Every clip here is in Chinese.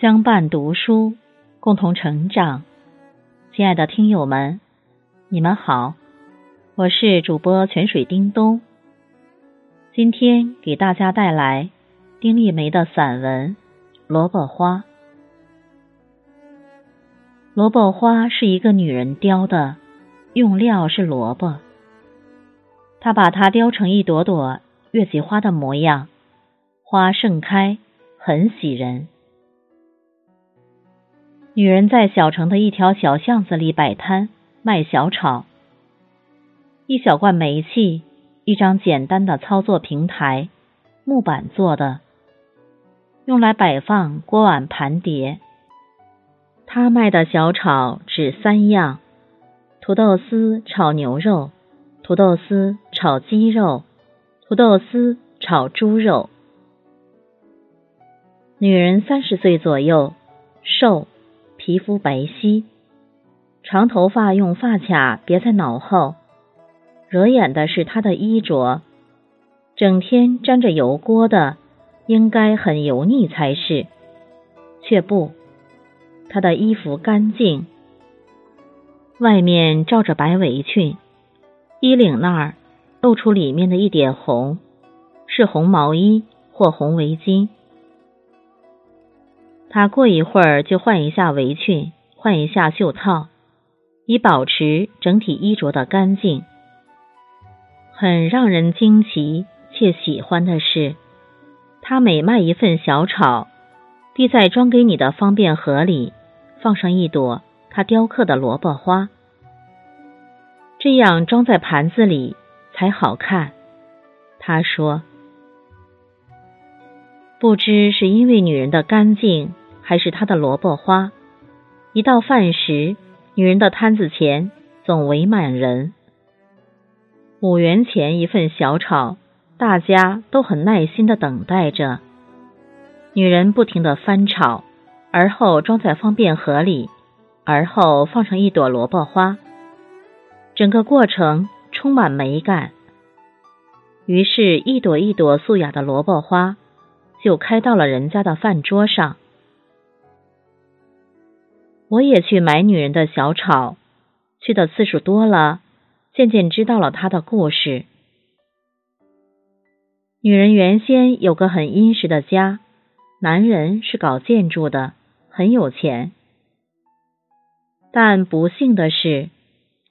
相伴读书，共同成长。亲爱的听友们，你们好，我是主播泉水叮咚。今天给大家带来丁立梅的散文《萝卜花》。萝卜花是一个女人雕的，用料是萝卜。她把它雕成一朵朵月季花的模样，花盛开，很喜人。女人在小城的一条小巷子里摆摊卖小炒，一小罐煤气，一张简单的操作平台，木板做的，用来摆放锅碗盘碟。她卖的小炒只三样：土豆丝炒牛肉，土豆丝炒鸡肉，土豆丝炒猪肉。女人三十岁左右，瘦。皮肤白皙，长头发用发卡别在脑后。惹眼的是她的衣着，整天沾着油锅的，应该很油腻才是，却不，她的衣服干净，外面罩着白围裙，衣领那儿露出里面的一点红，是红毛衣或红围巾。他过一会儿就换一下围裙，换一下袖套，以保持整体衣着的干净。很让人惊奇且喜欢的是，他每卖一份小炒，必在装给你的方便盒里放上一朵他雕刻的萝卜花，这样装在盘子里才好看。他说：“不知是因为女人的干净。”还是他的萝卜花。一到饭时，女人的摊子前总围满人。五元钱一份小炒，大家都很耐心的等待着。女人不停的翻炒，而后装在方便盒里，而后放上一朵萝卜花。整个过程充满美感。于是，一朵一朵素雅的萝卜花就开到了人家的饭桌上。我也去买女人的小炒，去的次数多了，渐渐知道了她的故事。女人原先有个很殷实的家，男人是搞建筑的，很有钱。但不幸的是，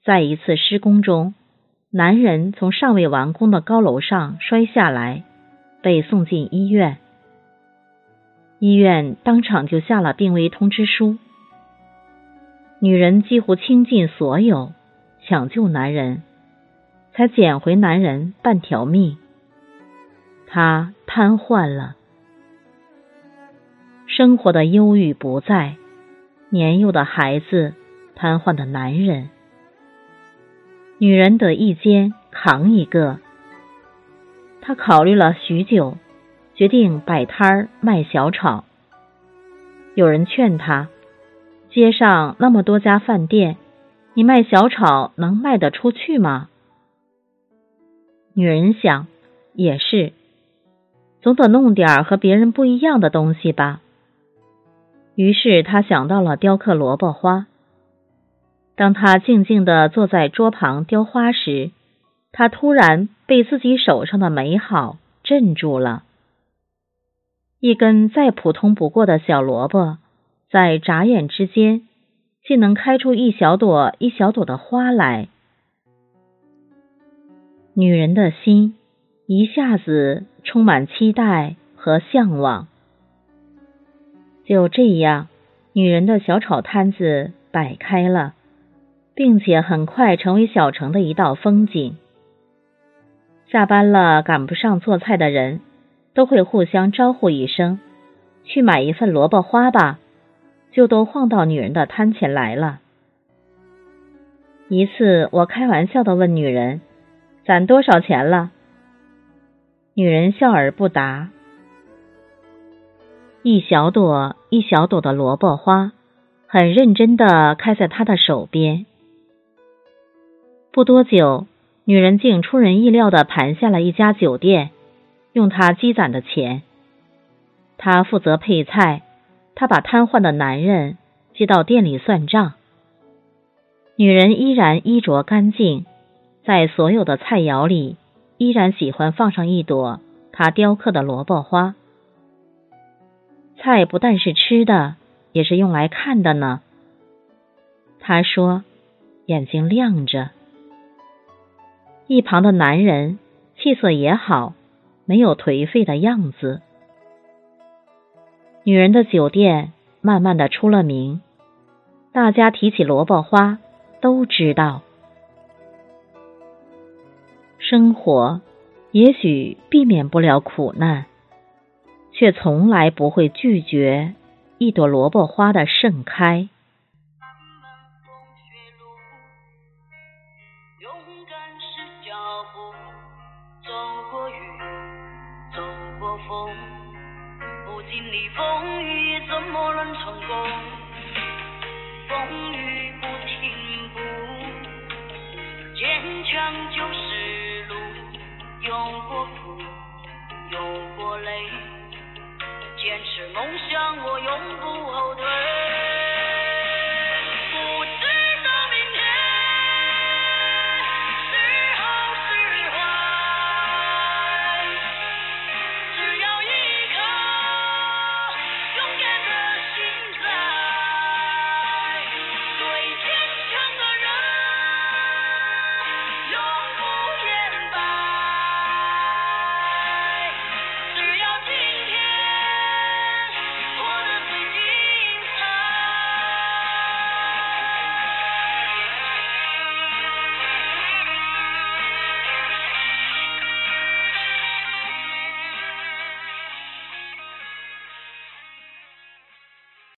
在一次施工中，男人从尚未完工的高楼上摔下来，被送进医院。医院当场就下了病危通知书。女人几乎倾尽所有抢救男人，才捡回男人半条命。他瘫痪了，生活的忧郁不在，年幼的孩子，瘫痪的男人，女人得一肩扛一个。他考虑了许久，决定摆摊儿卖小炒。有人劝他。街上那么多家饭店，你卖小炒能卖得出去吗？女人想，也是，总得弄点和别人不一样的东西吧。于是她想到了雕刻萝卜花。当她静静的坐在桌旁雕花时，她突然被自己手上的美好镇住了。一根再普通不过的小萝卜。在眨眼之间，竟能开出一小朵一小朵的花来。女人的心一下子充满期待和向往。就这样，女人的小炒摊子摆开了，并且很快成为小城的一道风景。下班了赶不上做菜的人，都会互相招呼一声：“去买一份萝卜花吧。”就都晃到女人的摊前来了。一次，我开玩笑的问女人：“攒多少钱了？”女人笑而不答。一小朵一小朵的萝卜花，很认真的开在她的手边。不多久，女人竟出人意料的盘下了一家酒店，用她积攒的钱。她负责配菜。他把瘫痪的男人接到店里算账。女人依然衣着干净，在所有的菜肴里，依然喜欢放上一朵他雕刻的萝卜花。菜不但是吃的，也是用来看的呢。他说，眼睛亮着。一旁的男人气色也好，没有颓废的样子。女人的酒店慢慢的出了名，大家提起萝卜花。都知道，生活也许避免不了苦难，却从来不会拒绝一朵萝卜花的盛开。不经历风雨怎么能成功风雨不停步，坚强就是路，有过苦，有过累，坚持梦想，我永不后退。